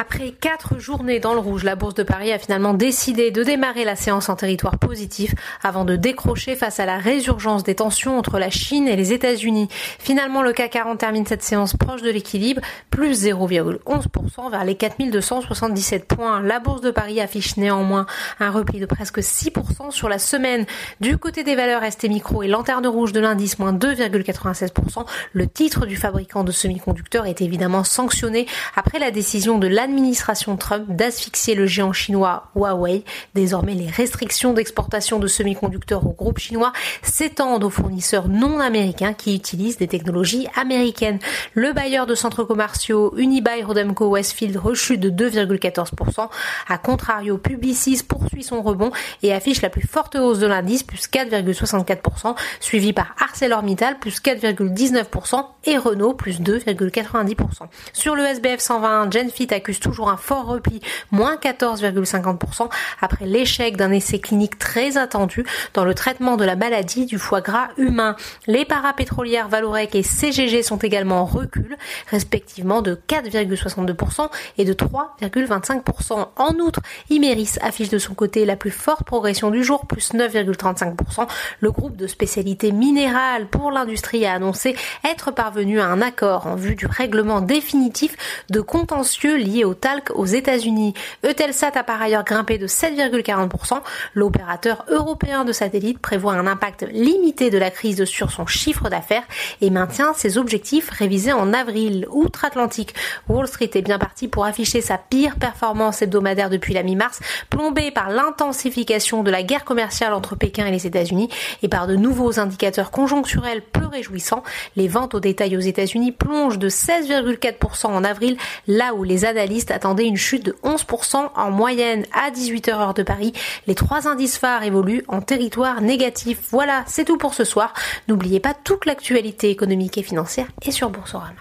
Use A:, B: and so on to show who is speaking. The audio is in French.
A: Après quatre journées dans le rouge, la Bourse de Paris a finalement décidé de démarrer la séance en territoire positif avant de décrocher face à la résurgence des tensions entre la Chine et les États-Unis. Finalement, le CAC 40 termine cette séance proche de l'équilibre, plus 0,11% vers les 4277 points. La Bourse de Paris affiche néanmoins un repli de presque 6% sur la semaine. Du côté des valeurs ST Micro et Lanterne Rouge de l'indice, moins 2,96%. Le titre du fabricant de semi-conducteurs est évidemment sanctionné après la décision de la l'administration Trump d'asphyxier le géant chinois Huawei. Désormais, les restrictions d'exportation de semi-conducteurs au groupe chinois s'étendent aux fournisseurs non américains qui utilisent des technologies américaines. Le bailleur de centres commerciaux Unibail Rodamco Westfield rechute de 2,14%. A contrario, Publicis poursuit son rebond et affiche la plus forte hausse de l'indice, plus 4,64%, suivi par ArcelorMittal, plus 4,19% et Renault, plus 2,90%. Sur le SBF 120, Genfit accuse toujours un fort repli, moins 14,50% après l'échec d'un essai clinique très attendu dans le traitement de la maladie du foie gras humain. Les parapétrolières Valorec et CGG sont également en recul, respectivement de 4,62% et de 3,25%. En outre, Imeris affiche de son côté la plus forte progression du jour, plus 9,35%. Le groupe de spécialité minérale pour l'industrie a annoncé être parvenu à un accord en vue du règlement définitif de contentieux liés au talc aux États-Unis. Eutelsat a par ailleurs grimpé de 7,40%. L'opérateur européen de satellites prévoit un impact limité de la crise sur son chiffre d'affaires et maintient ses objectifs révisés en avril. Outre-Atlantique, Wall Street est bien parti pour afficher sa pire performance hebdomadaire depuis la mi-mars, plombée par l'intensification de la guerre commerciale entre Pékin et les États-Unis et par de nouveaux indicateurs conjoncturels peu réjouissants. Les ventes au détail aux États-Unis plongent de 16,4% en avril, là où les analystes attendait une chute de 11% en moyenne à 18h heure de Paris. Les trois indices phares évoluent en territoire négatif. Voilà, c'est tout pour ce soir. N'oubliez pas toute l'actualité économique et financière est sur Boursorama.